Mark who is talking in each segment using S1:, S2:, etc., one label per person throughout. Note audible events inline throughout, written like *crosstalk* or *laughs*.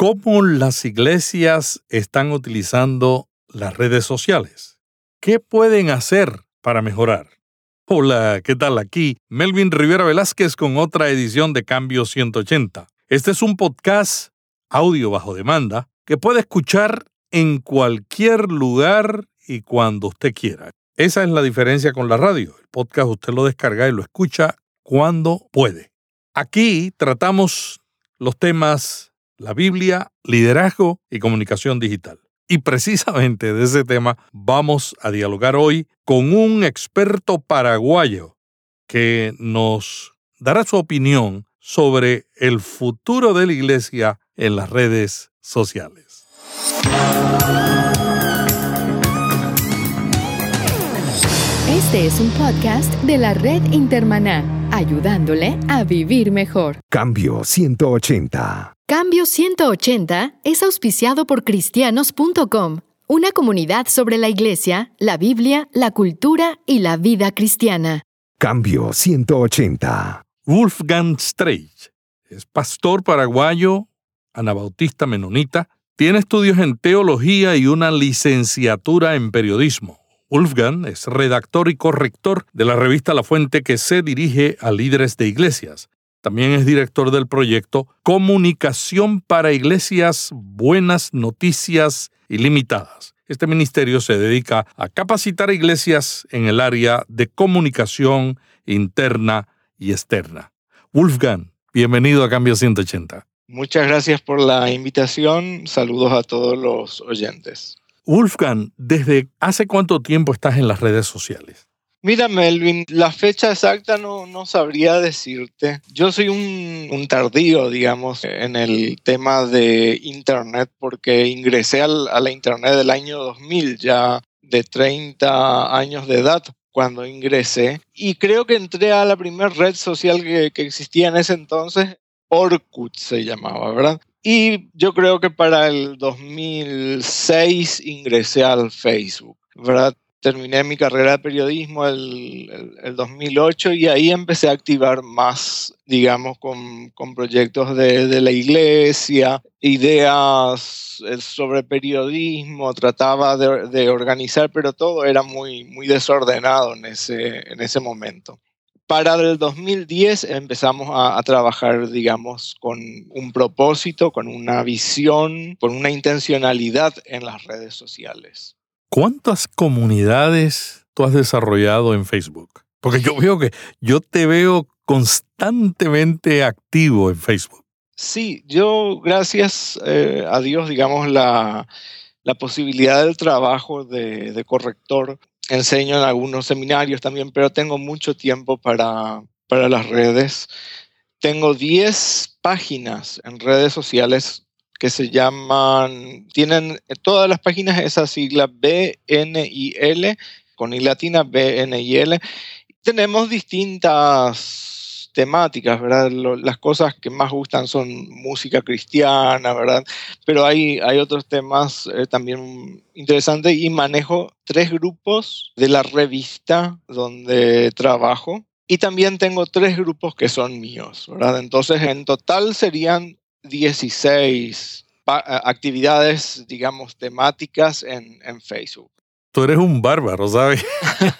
S1: ¿Cómo las iglesias están utilizando las redes sociales? ¿Qué pueden hacer para mejorar? Hola, ¿qué tal? Aquí Melvin Rivera Velázquez con otra edición de Cambio 180. Este es un podcast audio bajo demanda que puede escuchar en cualquier lugar y cuando usted quiera. Esa es la diferencia con la radio. El podcast usted lo descarga y lo escucha cuando puede. Aquí tratamos los temas la Biblia, liderazgo y comunicación digital. Y precisamente de ese tema vamos a dialogar hoy con un experto paraguayo que nos dará su opinión sobre el futuro de la iglesia en las redes sociales.
S2: Este es un podcast de la red Intermaná, ayudándole a vivir mejor.
S3: Cambio 180.
S2: Cambio 180 es auspiciado por cristianos.com, una comunidad sobre la iglesia, la Biblia, la cultura y la vida cristiana.
S3: Cambio 180.
S1: Wolfgang Streich es pastor paraguayo, anabautista menonita, tiene estudios en teología y una licenciatura en periodismo. Wolfgang es redactor y corrector de la revista La Fuente que se dirige a líderes de iglesias. También es director del proyecto Comunicación para Iglesias Buenas Noticias Ilimitadas. Este ministerio se dedica a capacitar a iglesias en el área de comunicación interna y externa. Wolfgang, bienvenido a Cambio 180.
S4: Muchas gracias por la invitación. Saludos a todos los oyentes.
S1: Wolfgang, ¿desde hace cuánto tiempo estás en las redes sociales?
S4: Mira, Melvin, la fecha exacta no, no sabría decirte. Yo soy un, tardío, digamos, en el tema de Internet, porque ingresé a la Internet del año 2000, ya de 30 años de edad cuando ingresé. Y creo que entré a la primera red social que, que existía en ese entonces, Orkut se llamaba, ¿verdad? Y yo creo que para el 2006 ingresé al Facebook, ¿verdad? terminé mi carrera de periodismo el, el, 2008 y ahí empecé a activar más, digamos, con, con proyectos de, de, la iglesia, ideas eh, sobre periodismo, trataba de, de, organizar, pero todo era muy, muy desordenado en ese, en ese momento. Para el 2010 empezamos a, a trabajar, digamos, con un propósito, con una visión, con una intencionalidad en las redes sociales.
S1: ¿Cuántas comunidades tú has desarrollado en Facebook? Porque yo veo que yo te veo constantemente activo en Facebook.
S4: Sí, yo gracias eh, a Dios, digamos, la, posibilidad del trabajo de, de, corrector. Enseño en algunos seminarios también, pero tengo mucho tiempo para, para las redes. Tengo 10 páginas en redes sociales que se llaman, tienen todas las páginas esa sigla BNIL, con I latina BNIL. Tenemos distintas temáticas, ¿verdad? las cosas que más gustan son música cristiana, ¿verdad? Pero hay, hay otros temas eh, también interesantes y manejo tres grupos de la revista donde trabajo. Y también tengo tres grupos que son míos, ¿verdad? Entonces, en total serían 16 actividades, digamos, temáticas en, en Facebook.
S1: Tú eres un bárbaro, ¿sabes?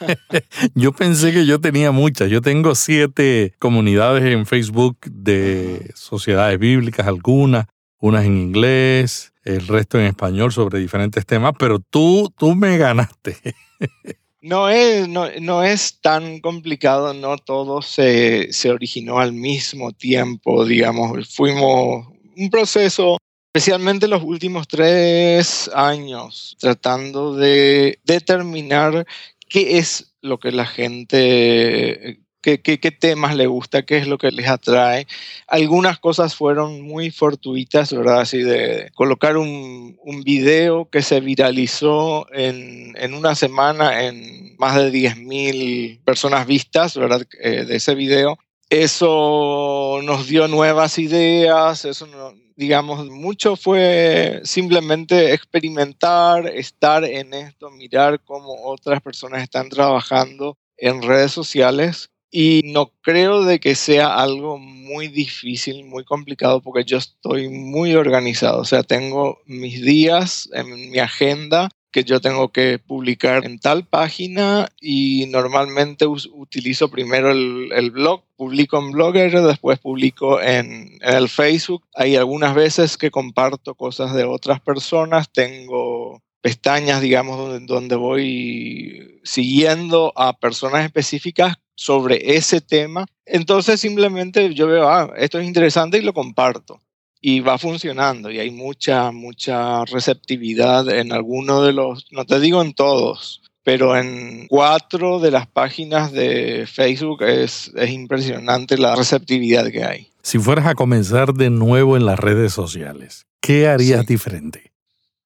S1: *laughs* yo pensé que yo tenía muchas. Yo tengo siete comunidades en Facebook de sociedades bíblicas, algunas, unas en inglés, el resto en español sobre diferentes temas, pero tú, tú me ganaste. *laughs*
S4: no, es, no, no, es tan complicado, no todo se, se originó al mismo tiempo, digamos, fuimos un proceso especialmente los últimos tres años, tratando de determinar qué es lo que la gente, qué, qué, temas le gusta, qué es lo que les atrae. Algunas cosas fueron muy fortuitas, ¿verdad? Así de colocar un, un video que se viralizó en, en, una semana en más de 10.000 personas vistas, ¿verdad? Eh, de ese video. Eso nos dio nuevas ideas, eso no, digamos, mucho fue simplemente experimentar, estar en esto, mirar cómo otras personas están trabajando en redes sociales y no creo de que sea algo muy difícil, muy complicado, porque yo estoy muy organizado. O sea, tengo mis días en mi agenda que yo tengo que publicar en tal página y normalmente utilizo primero el, blog, publico en Blogger, después publico en, en, el Facebook. Hay algunas veces que comparto cosas de otras personas, tengo pestañas, digamos, donde, donde voy siguiendo a personas específicas sobre ese tema. Entonces simplemente yo veo, ah, esto es interesante y lo comparto. Y va funcionando y hay mucha, mucha receptividad en algunos de los, no te digo en todos, pero en cuatro de las páginas de Facebook es, es impresionante la receptividad que hay.
S1: Si fueras a comenzar de nuevo en las redes sociales, ¿qué harías diferente?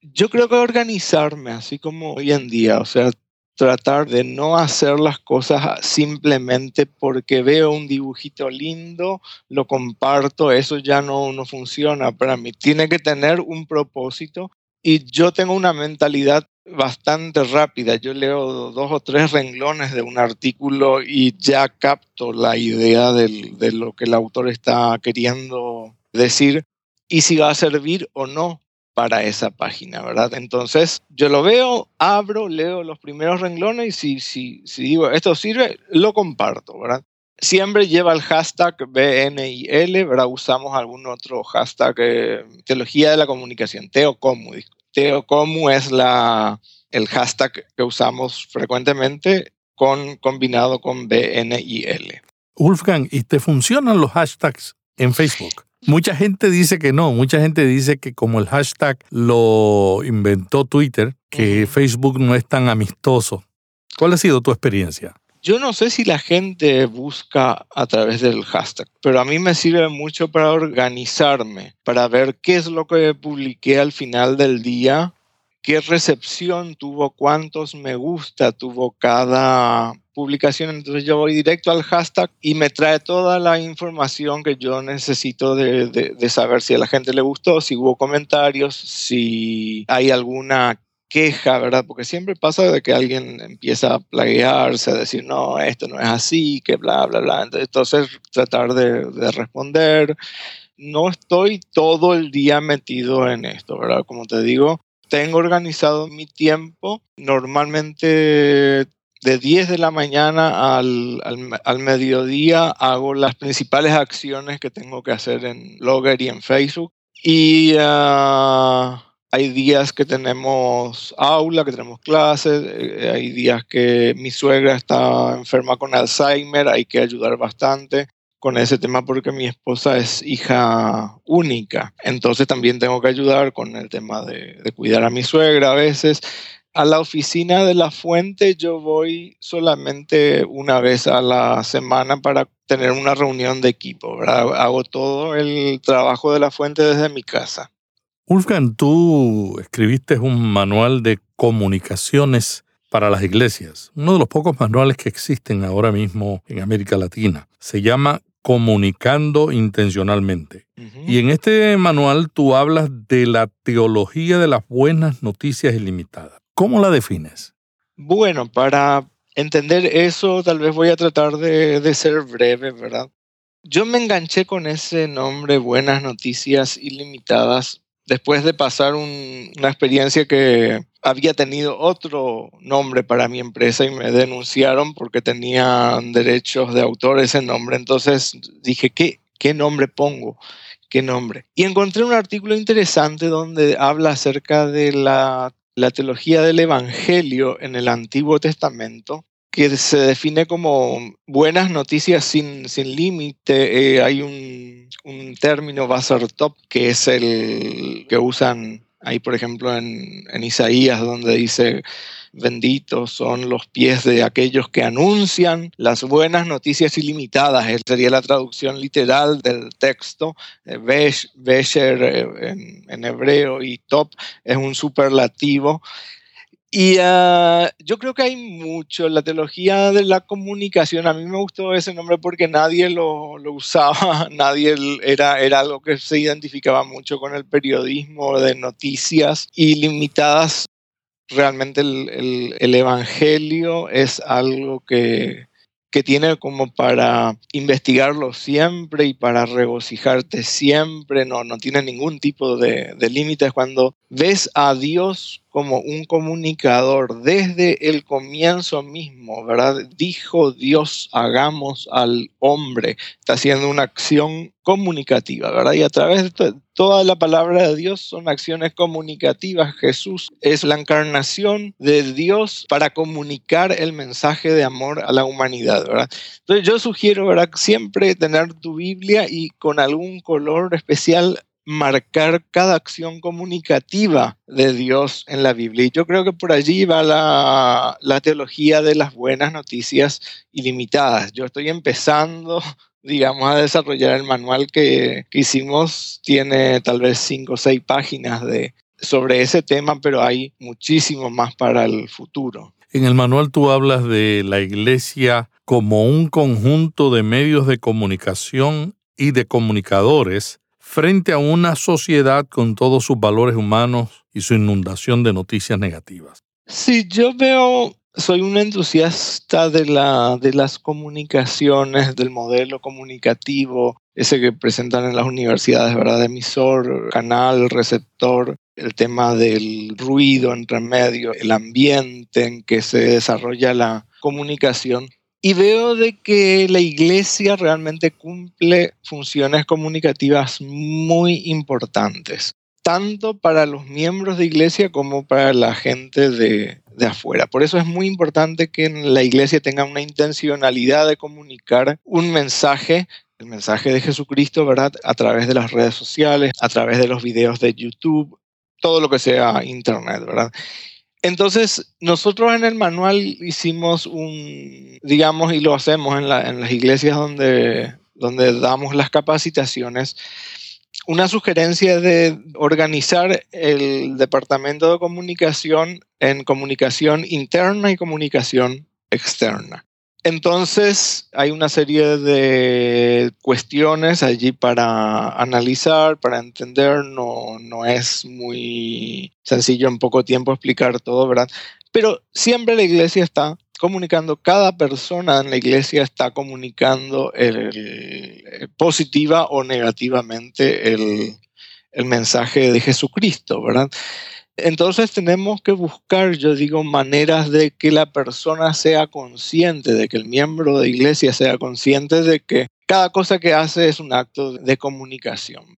S4: Yo creo que organizarme, así como hoy en día, o sea, tratar de no hacer las cosas simplemente porque veo un dibujito lindo, lo comparto, eso ya no, no funciona para mí. Tiene que tener un propósito y yo tengo una mentalidad bastante rápida. Yo leo dos o tres renglones de un artículo y ya capto la idea de lo que el autor está queriendo decir y si va a servir o no para esa página, ¿verdad? Entonces, yo lo veo, abro, leo los primeros renglones y si, si, si digo, esto sirve, lo comparto, ¿verdad? Siempre lleva el hashtag BNIL, ¿verdad? Usamos algún otro hashtag, eh, Teología de la Comunicación, Teocomu. Teocomu es la, el hashtag que usamos frecuentemente con, combinado con BNIL.
S1: Wolfgang, ¿y te funcionan los hashtags en Facebook? Mucha gente dice que no, mucha gente dice que como el hashtag lo inventó Twitter, que Facebook no es tan amistoso. ¿Cuál ha sido tu experiencia?
S4: Yo no sé si la gente busca a través del hashtag, pero a mí me sirve mucho para organizarme, para ver qué es lo que publiqué al final del día, qué recepción tuvo, cuántos me gusta tuvo cada publicación, entonces yo voy directo al hashtag y me trae toda la información que yo necesito de, de, saber si a la gente le gustó, si hubo comentarios, si hay alguna queja, ¿verdad? Porque siempre pasa de que alguien empieza a plaguearse, a decir, no, esto no es así, que bla, bla, bla. Entonces, tratar de, de responder. No estoy todo el día metido en esto, ¿verdad? Como te digo, tengo organizado mi tiempo. Normalmente de 10 de la mañana al, al, mediodía hago las principales acciones que tengo que hacer en Blogger y en Facebook. Y ah, hay días que tenemos aula, que tenemos clases, eh, hay días que mi suegra está enferma con Alzheimer, hay que ayudar bastante con ese tema porque mi esposa es hija única. Entonces también tengo que ayudar con el tema de, de cuidar a mi suegra a veces a la oficina de la fuente yo voy solamente una vez a la semana para tener una reunión de equipo. Hago todo el trabajo de la fuente desde mi casa.
S1: Wolfgang, tú escribiste un manual de comunicaciones para las iglesias, uno de los pocos manuales que existen ahora mismo en América Latina. Se llama Comunicando Intencionalmente. Y en este manual tú hablas de la teología de las buenas noticias ilimitadas. ¿Cómo la defines?
S4: Bueno, para entender eso, tal vez voy a tratar de, ser breve, ¿verdad? Yo me enganché con ese nombre Buenas Noticias Ilimitadas después de pasar una experiencia que había tenido otro nombre para mi empresa y me denunciaron porque tenían derechos de autor ese nombre. Entonces dije, ¿qué, qué nombre pongo? ¿Qué nombre? Y encontré un artículo interesante donde habla acerca de la la teología del Evangelio en el Antiguo Testamento, que se define como buenas noticias sin, sin límite. Eh, hay un, un término, top, que es el que usan ahí, por ejemplo, en, en Isaías, donde dice benditos son los pies de aquellos que anuncian las buenas noticias ilimitadas. Esa sería la traducción literal del texto. Eh, Besher eh, en, hebreo y top es un superlativo. Y ah, yo creo que hay mucho, la teología de la comunicación, a mí me gustó ese nombre porque nadie lo, lo, usaba, *laughs* nadie era, era algo que se identificaba mucho con el periodismo de noticias ilimitadas realmente el, Evangelio es algo que, que tiene como para investigarlo siempre y para regocijarte siempre, no, no tiene ningún tipo de, de límites. Cuando ves a Dios como un comunicador desde el comienzo mismo, ¿verdad? Dijo Dios, hagamos al hombre. Está haciendo una acción comunicativa, ¿verdad? Y a través de toda la palabra de Dios son acciones comunicativas. Jesús es la encarnación de Dios para comunicar el mensaje de amor a la humanidad, ¿verdad? Entonces yo sugiero, ¿verdad? Siempre tener tu Biblia y con algún color especial marcar cada acción comunicativa de Dios en la Biblia. Y yo creo que por allí va la, teología de las buenas noticias ilimitadas. Yo estoy empezando, *laughs* digamos, a desarrollar el manual que, que hicimos. Tiene tal vez cinco o seis páginas de, sobre ese tema, pero hay muchísimo más para el futuro.
S1: En el manual tú hablas de la iglesia como un conjunto de medios de comunicación y de comunicadores frente a una sociedad con todos sus valores humanos y su inundación de noticias negativas.
S4: Sí, yo veo, soy un entusiasta de, la, de las comunicaciones, del modelo comunicativo, ese que presentan en las universidades, ¿verdad? Emisor, canal, receptor, el tema del ruido entre medio, el ambiente en que se desarrolla la comunicación y veo de que la iglesia realmente cumple funciones comunicativas muy importantes, tanto para los miembros de iglesia como para la gente de, de afuera. Por eso es muy importante que la iglesia tenga una intencionalidad de comunicar un mensaje el mensaje de Jesucristo, ¿verdad? A través de las redes sociales, a través de los videos de YouTube, todo lo que sea Internet, ¿verdad? Entonces, nosotros en el manual hicimos un, digamos, y lo hacemos en, las iglesias donde, donde damos las capacitaciones, una sugerencia de organizar el departamento de comunicación en comunicación interna y comunicación externa. Entonces hay una serie de cuestiones allí para analizar, para entender. No, no es muy sencillo en poco tiempo explicar todo, ¿verdad? Pero siempre la iglesia está comunicando, cada persona en la iglesia está comunicando el, positiva o negativamente el, el mensaje de Jesucristo, ¿verdad? Entonces tenemos que buscar, yo digo, maneras de que la persona sea consciente, de que el miembro de iglesia sea consciente de que cada cosa que hace es un acto de comunicación.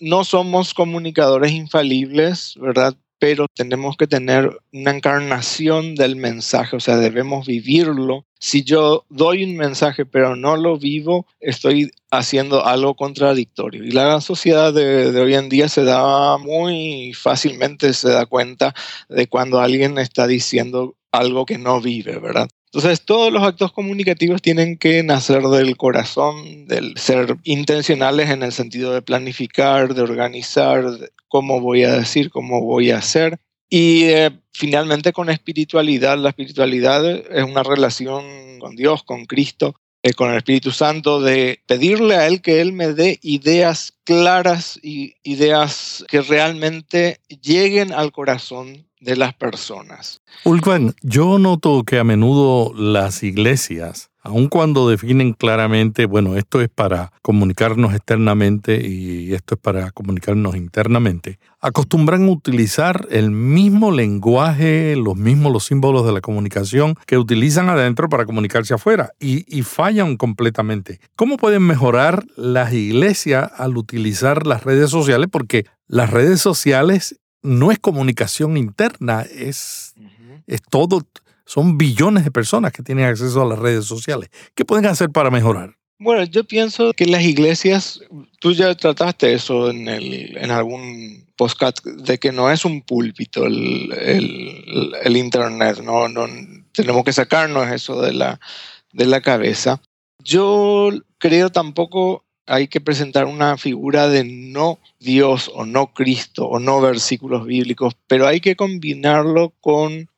S4: No somos comunicadores infalibles, ¿verdad? Pero tenemos que tener una encarnación del mensaje, o sea, debemos vivirlo. Si yo doy un mensaje pero no lo vivo, estoy haciendo algo contradictorio. Y la sociedad de, hoy en día se da muy fácilmente, se da cuenta de cuando alguien está diciendo algo que no vive, ¿verdad? Entonces, todos los actos comunicativos tienen que nacer del corazón, del ser intencionales en el sentido de planificar, de organizar, cómo voy a decir, cómo voy a hacer. Y eh, finalmente con espiritualidad, la espiritualidad es una relación con Dios, con Cristo, eh, con el Espíritu Santo, de pedirle a Él que Él me dé ideas claras y ideas que realmente lleguen al corazón de las personas.
S1: Ulvan, yo noto que a menudo las iglesias, aun cuando definen claramente, bueno, esto es para comunicarnos externamente y esto es para comunicarnos internamente, acostumbran a utilizar el mismo lenguaje, los mismos los símbolos de la comunicación que utilizan adentro para comunicarse afuera y, y fallan completamente. ¿Cómo pueden mejorar las iglesias al utilizar las redes sociales? Porque las redes sociales no es comunicación interna, es, es todo, son billones de personas que tienen acceso a las redes sociales. ¿Qué pueden hacer para mejorar?
S4: Bueno, yo pienso que las iglesias, tú ya trataste eso en, el, en algún podcast, de que no es un púlpito el, el, el Internet, no, no, tenemos que sacarnos eso de la, de la cabeza. Yo creo tampoco hay que presentar una figura de no Dios o no Cristo o no versículos bíblicos, pero hay que combinarlo con,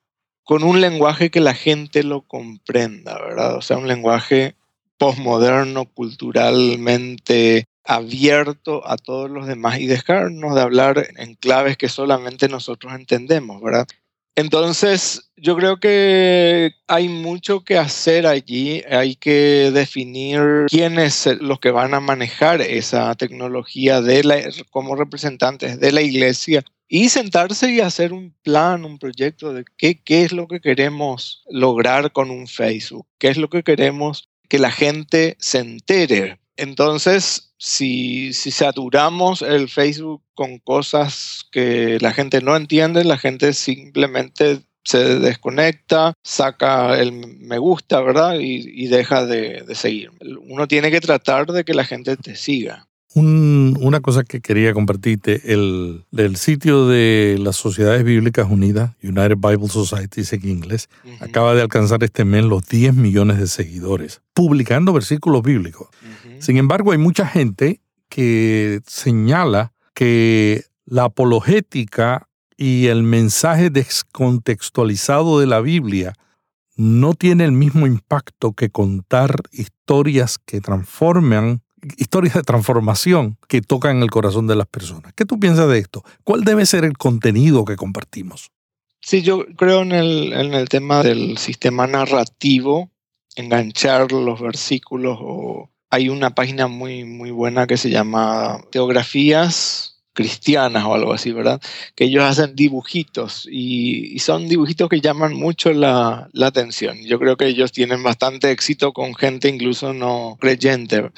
S4: con un lenguaje que la gente lo comprenda, ¿verdad? O sea, un lenguaje postmoderno, culturalmente abierto a todos los demás y dejarnos de hablar en claves que solamente nosotros entendemos, ¿verdad? Entonces, yo creo que hay mucho que hacer allí. Hay que definir quiénes los que van a manejar esa tecnología como representantes de la iglesia y sentarse y hacer un plan, un proyecto de qué, qué es lo que queremos lograr con un Facebook, qué es lo que queremos que la gente se entere. Entonces, si, si saturamos el Facebook con cosas que la gente no entiende, la gente simplemente se desconecta, saca el me gusta, ¿verdad? Y, deja de, de, seguir. Uno tiene que tratar de que la gente te siga
S1: una cosa que quería compartirte, el, del sitio de las Sociedades Bíblicas Unidas, United Bible Society en inglés, acaba de alcanzar este mes los 10 millones de seguidores, publicando versículos bíblicos. Sin embargo, hay mucha gente que señala que la apologética y el mensaje descontextualizado de la Biblia no tiene el mismo impacto que contar historias que transforman historias de transformación que tocan el corazón de las personas. ¿Qué tú piensas de esto? ¿Cuál debe ser el contenido que compartimos?
S4: Sí, yo creo en el, en el tema del sistema narrativo, enganchar los versículos o hay una página muy, muy buena que se llama Teografías cristianas o algo así, ¿verdad? Que ellos hacen dibujitos y, son dibujitos que llaman mucho la, atención. Yo creo que ellos tienen bastante éxito con gente incluso no creyente.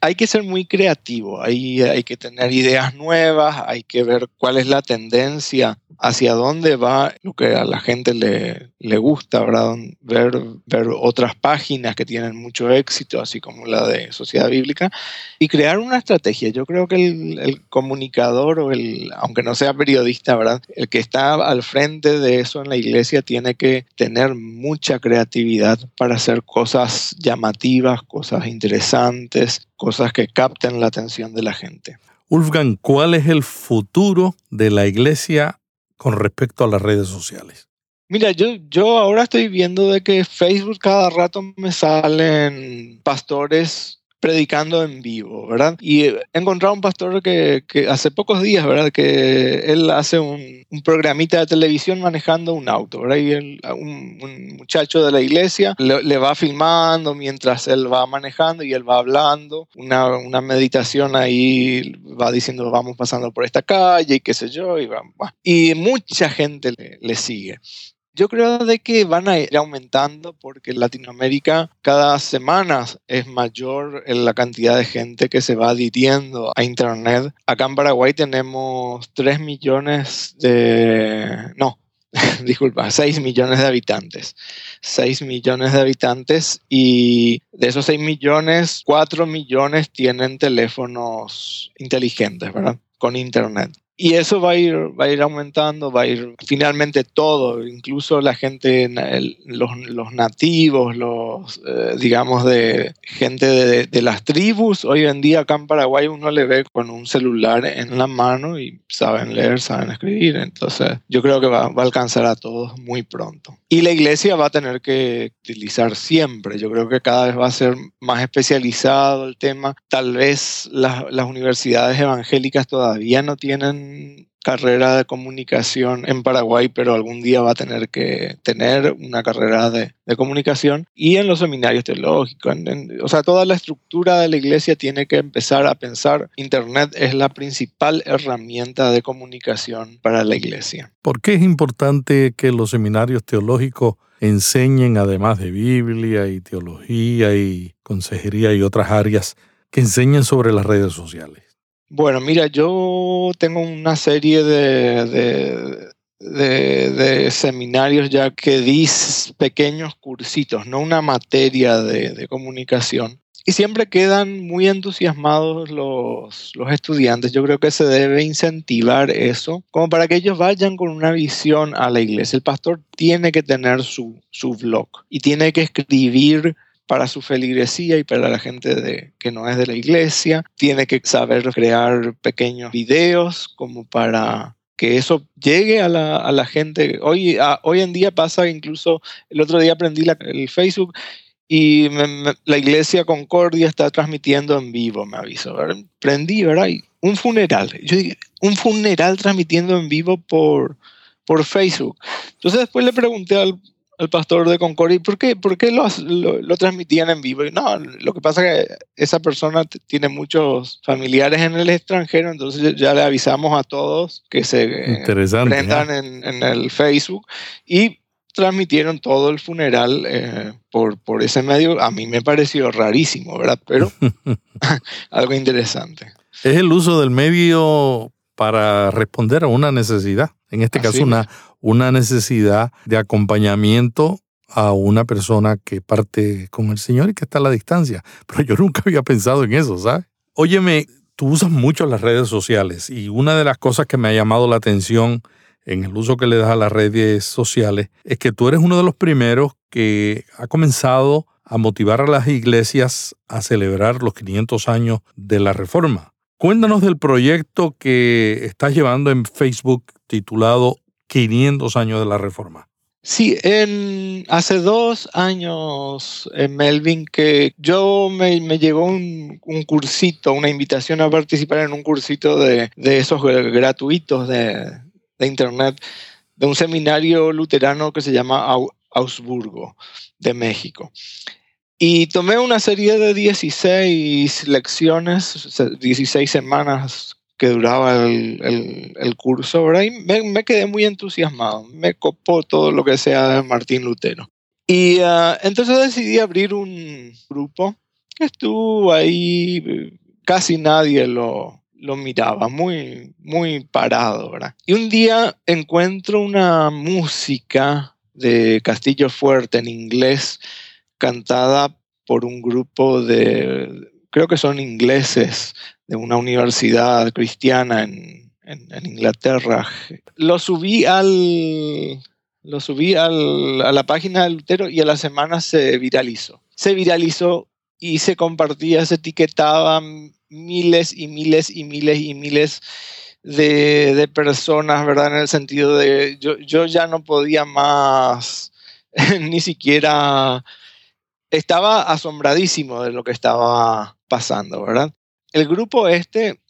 S4: Hay que ser muy creativo, hay que tener ideas nuevas, hay que ver cuál es la tendencia hacia dónde va lo que a la gente le, le gusta, ¿verdad? Ver, ver otras páginas que tienen mucho éxito, así como la de Sociedad Bíblica, y crear una estrategia. Yo creo que el, comunicador o el, aunque no sea periodista, ¿verdad? El que está al frente de eso en la iglesia tiene que tener mucha creatividad para hacer cosas llamativas, cosas interesantes, cosas que capten la atención de la gente.
S1: Wolfgang, ¿cuál es el futuro de la iglesia con respecto a las redes sociales?
S4: Mira, yo, yo ahora estoy viendo de que Facebook cada rato me salen pastores predicando en vivo, ¿verdad? Y he encontrado un pastor que, que hace pocos días, ¿verdad? Que él hace un, un programita de televisión manejando un auto, ¿verdad? Y un, un, muchacho de la iglesia le, le, va filmando mientras él va manejando y él va hablando, una, una meditación ahí va diciendo vamos pasando por esta calle y qué sé yo, y, va, y mucha gente le, le sigue. Yo creo de que van a ir aumentando porque en Latinoamérica cada semana es mayor la cantidad de gente que se va adhiriendo a Internet. Acá en Paraguay tenemos 3 millones de... No, *laughs* disculpa, 6 millones de habitantes. 6 millones de habitantes y de esos 6 millones, 4 millones tienen teléfonos inteligentes, ¿verdad? Con Internet. Y eso va a ir, va a ir aumentando, va a ir finalmente todo, incluso la gente, los, los nativos, los, eh, digamos, de gente de, de, las tribus. Hoy en día acá en Paraguay uno le ve con un celular en la mano y saben leer, saben escribir. Entonces yo creo que va, va a alcanzar a todos muy pronto. Y la iglesia va a tener que utilizar siempre. Yo creo que cada vez va a ser más especializado el tema. Tal vez las, las universidades evangélicas todavía no tienen carrera de comunicación en Paraguay, pero algún día va a tener que tener una carrera de, comunicación y en los seminarios teológicos. o sea, toda la estructura de la iglesia tiene que empezar a pensar, Internet es la principal herramienta de comunicación para la iglesia.
S1: ¿Por qué es importante que los seminarios teológicos enseñen, además de Biblia y teología y consejería y otras áreas, que enseñen sobre las redes sociales?
S4: Bueno, mira, yo tengo una serie de, de, seminarios ya que dis pequeños cursitos, no una materia de, comunicación. Y siempre quedan muy entusiasmados los, los, estudiantes. Yo creo que se debe incentivar eso, como para que ellos vayan con una visión a la iglesia. El pastor tiene que tener su, su blog y tiene que escribir para su feligresía y para la gente de, que no es de la iglesia. Tiene que saber crear pequeños videos como para que eso llegue a la, a la gente. Hoy, hoy en día pasa, incluso el otro día aprendí el Facebook y la iglesia Concordia está transmitiendo en vivo, me avisó. Prendí, ¿verdad? un funeral. Yo dije, un funeral transmitiendo en vivo por, por Facebook. Entonces después le pregunté al, al pastor de Concordia, ¿por qué, por qué lo, lo, transmitían en vivo? Y no, lo que pasa es que esa persona tiene muchos familiares en el extranjero, entonces ya le avisamos a todos que se
S1: eh, prendan
S4: en, en, el Facebook y transmitieron todo el funeral eh, por, por ese medio. A mí me pareció rarísimo, ¿verdad? Pero *laughs* *laughs* algo interesante.
S1: Es el uso del medio para responder a una necesidad. En este caso, una, una necesidad de acompañamiento a una persona que parte con el Señor y que está a la distancia. *laughs* Pero yo nunca había pensado en eso, ¿sabes? Óyeme, tú usas mucho las redes sociales y una de las cosas que me ha llamado la atención en el uso que le das a las redes sociales es que tú eres uno de los primeros que ha comenzado a motivar a las iglesias a celebrar los 500 años de la Reforma. Cuéntanos del proyecto que estás llevando en Facebook titulado 500 años de la Reforma.
S4: Sí, hace dos años, en Melvin, que yo me, llegó un, cursito, una invitación a participar en un cursito de, de esos gratuitos de, de Internet de un seminario luterano que se llama Augsburgo, de México. Y tomé una serie de 16 lecciones, 16 semanas que duraba el, el, curso, ¿verdad? Y me, quedé muy entusiasmado, me copó todo lo que sea de Martín Lutero. Y ah, entonces decidí abrir un grupo que estuvo ahí, casi nadie lo, lo miraba muy, muy parado, ¿verdad? Y un día encuentro una música de Castillo Fuerte en inglés cantada por un grupo de, creo que son ingleses, de una universidad cristiana en, Inglaterra. Lo subí al, lo subí al, a la página de Lutero y a la semana se viralizó. Se viralizó y se compartía, se etiquetaba miles y miles y miles y miles de, personas, ¿verdad? En el sentido de yo, yo ya no podía más *laughs* ni siquiera estaba asombradísimo de lo que estaba pasando, ¿verdad? El grupo este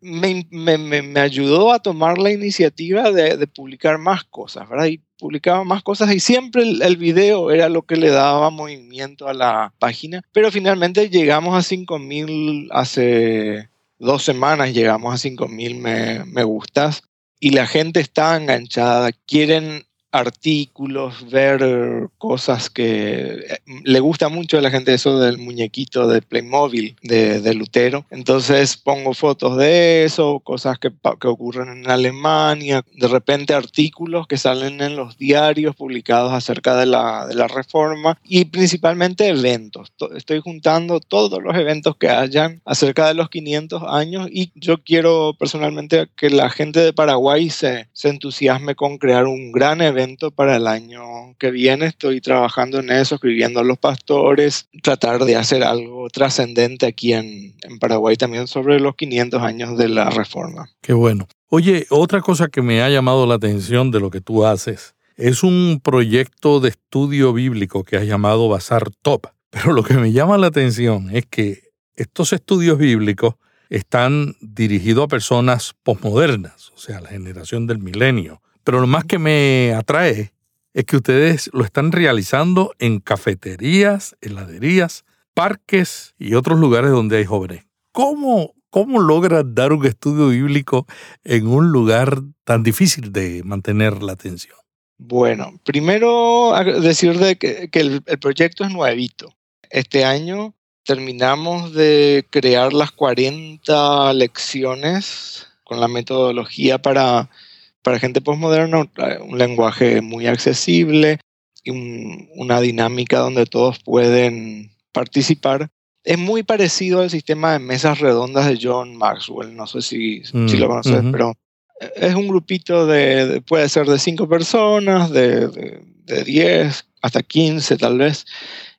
S4: me, me, ayudó a tomar la iniciativa de, de, publicar más cosas, ¿verdad? Y publicaba más cosas y siempre el, el, video era lo que le daba movimiento a la página, pero finalmente llegamos a 5000 hace dos semanas, llegamos a 5000 me, me gustas y la gente está enganchada, quieren artículos, ver cosas que eh, le gusta mucho a la gente eso del muñequito de Playmobil de, de Lutero. Entonces pongo fotos de eso, cosas que, que, ocurren en Alemania, de repente artículos que salen en los diarios publicados acerca de la, de la reforma y principalmente eventos. Estoy juntando todos los eventos que hayan acerca de los 500 años y yo quiero personalmente que la gente de Paraguay se, se entusiasme con crear un gran evento para el año que viene. Estoy trabajando en eso, escribiendo a los pastores, tratar de hacer algo trascendente aquí en, en Paraguay también sobre los 500 años de la reforma.
S1: Qué bueno. Oye, otra cosa que me ha llamado la atención de lo que tú haces es un proyecto de estudio bíblico que has llamado Bazar Top. Pero lo que me llama la atención es que estos estudios bíblicos están dirigidos a personas posmodernas, o sea, la generación del milenio, pero lo más que me atrae es que ustedes lo están realizando en cafeterías, heladerías, parques y otros lugares donde hay jóvenes. ¿Cómo, cómo logras dar un estudio bíblico en un lugar tan difícil de mantener la atención?
S4: Bueno, primero decir de que, el, el proyecto es nuevito. Este año terminamos de crear las 40 lecciones con la metodología para para gente postmoderna un lenguaje muy accesible y una dinámica donde todos pueden participar. Es muy parecido al sistema de mesas redondas de John Maxwell, no sé si, si lo mm, conoces, pero es un grupito de, puede ser de cinco personas, de, de, de 10 hasta 15 tal vez.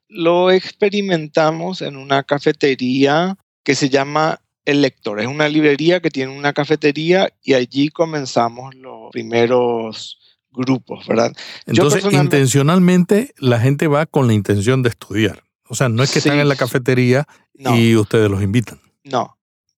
S4: Lo experimentamos en una cafetería que se llama el lector. Es una librería que tiene una cafetería y allí comenzamos los primeros grupos, ¿verdad?
S1: Entonces, intencionalmente la gente va con la intención de estudiar. O sea, no es que están en la cafetería y ustedes los invitan.
S4: No,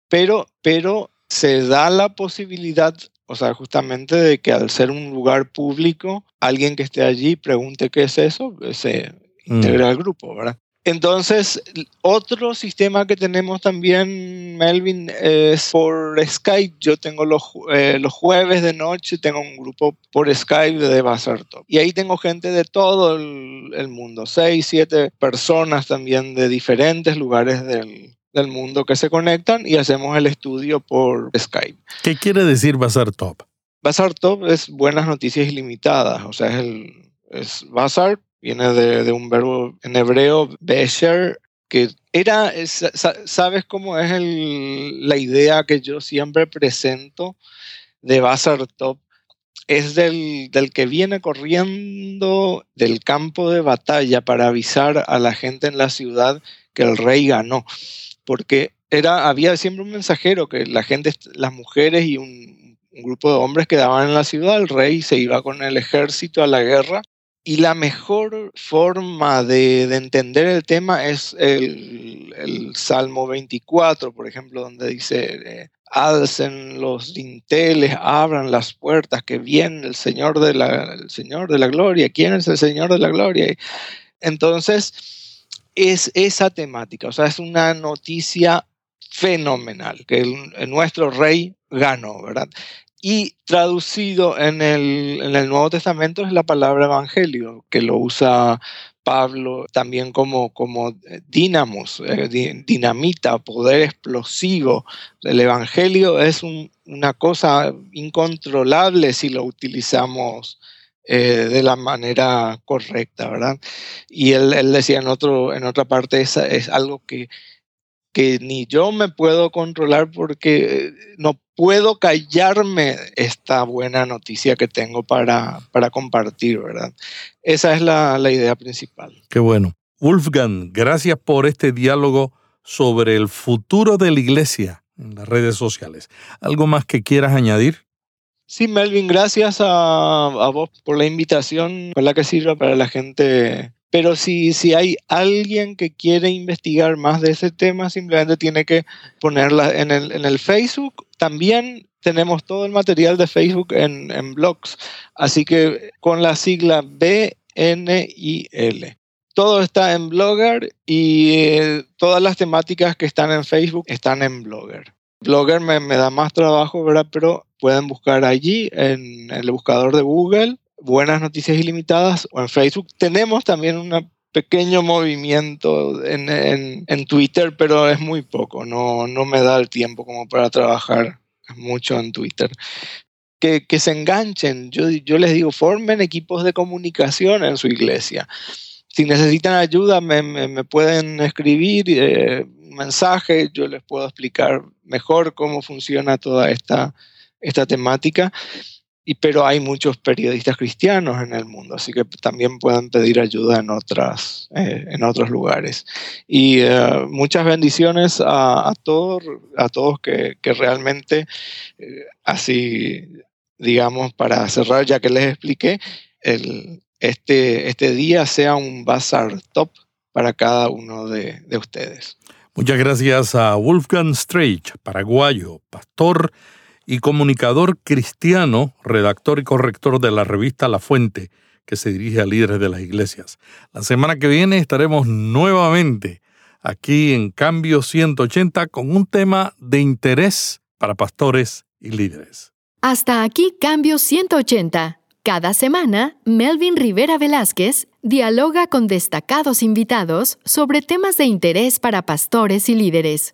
S4: pero, pero se da la posibilidad O sea, justamente de que al ser un lugar público, alguien que esté allí pregunte qué es eso, se
S1: Mm.
S4: integra al grupo, ¿verdad? Entonces, otro sistema que tenemos también, Melvin, es por Skype. Yo tengo los, eh, los jueves de noche, tengo un grupo por Skype de Bazar Top. Y ahí tengo gente de todo el, el mundo, seis, siete personas también de diferentes lugares del, del mundo que se conectan y hacemos el estudio por Skype.
S1: ¿Qué quiere decir Bazar Top?
S4: Bazar Top es buenas noticias ilimitadas, o sea, es el es Bazar, viene de, un verbo en hebreo, Besher, que era, es- sa- ¿sabes cómo es el- la idea que yo siempre presento de Bazar Top? Es del, del que viene corriendo del campo de batalla para avisar a la gente en la ciudad que el rey ganó, porque era, había siempre un mensajero que la gente, las mujeres y un, un grupo de hombres quedaban en la ciudad, el rey se iba con el ejército a la guerra y la mejor forma de, de entender el tema es el, Salmo 24, por ejemplo, donde dice, eh, alcen los dinteles, abran las puertas, que viene el Señor de la, Señor de la gloria. ¿Quién es el Señor de la gloria? Entonces, es esa temática, o sea, es una noticia fenomenal, que nuestro rey ganó, ¿verdad? Y traducido en el, Nuevo Testamento es la palabra evangelio, que lo usa Pablo también como, eh, eh, di- dinamita, poder explosivo. El evangelio es un- una cosa incontrolable si lo utilizamos eh, de la manera correcta, ¿verdad? Y él, decía en, otra parte, es algo que, que ni yo me puedo controlar porque no puedo callarme esta buena noticia que tengo para, para compartir, ¿verdad? Esa es la, la idea principal.
S1: Qué bueno. Wolfgang, gracias por este diálogo sobre el futuro de la iglesia en las redes sociales. ¿Algo más que quieras añadir?
S4: Sí, Melvin, gracias a, a vos por la invitación, la que sirva para la gente. Pero si, si hay alguien que quiere investigar más de ese tema, simplemente tiene que ponerla en el, en el Facebook. También tenemos todo el material de Facebook en, en blogs. Así que con la sigla BNIL. Todo está en Blogger y eh, todas las temáticas que están en Facebook están en Blogger. Blogger me, me da más trabajo, ¿verdad? Pero pueden buscar allí en, el buscador de Google Buenas Noticias Ilimitadas o en Facebook. Tenemos también un pequeño movimiento en, en, en, Twitter, pero es muy poco. No, no me da el tiempo como para trabajar mucho en Twitter. Que, que se enganchen. Yo, yo les digo, formen equipos de comunicación en su iglesia si necesitan ayuda, me, me, me pueden escribir eh, un mensaje, yo les puedo explicar mejor cómo funciona toda esta, esta temática. Y, pero hay muchos periodistas cristianos en el mundo, así que también pueden pedir ayuda en, otras, eh, en otros lugares. Y eh, muchas bendiciones a, a, todos, a todos que, que realmente, eh, así, digamos, para cerrar, ya que les expliqué, el, este, este día sea un bazar top para cada uno de, de ustedes.
S1: Muchas gracias a Wolfgang Streich, paraguayo, pastor y comunicador cristiano, redactor y corrector de la revista La Fuente, que se dirige a líderes de las iglesias. La semana que viene estaremos nuevamente aquí en Cambio 180 con un tema de interés para pastores y líderes.
S2: Hasta aquí Cambio 180. Cada semana, Melvin Rivera Velázquez dialoga con destacados invitados sobre temas de interés para pastores y líderes.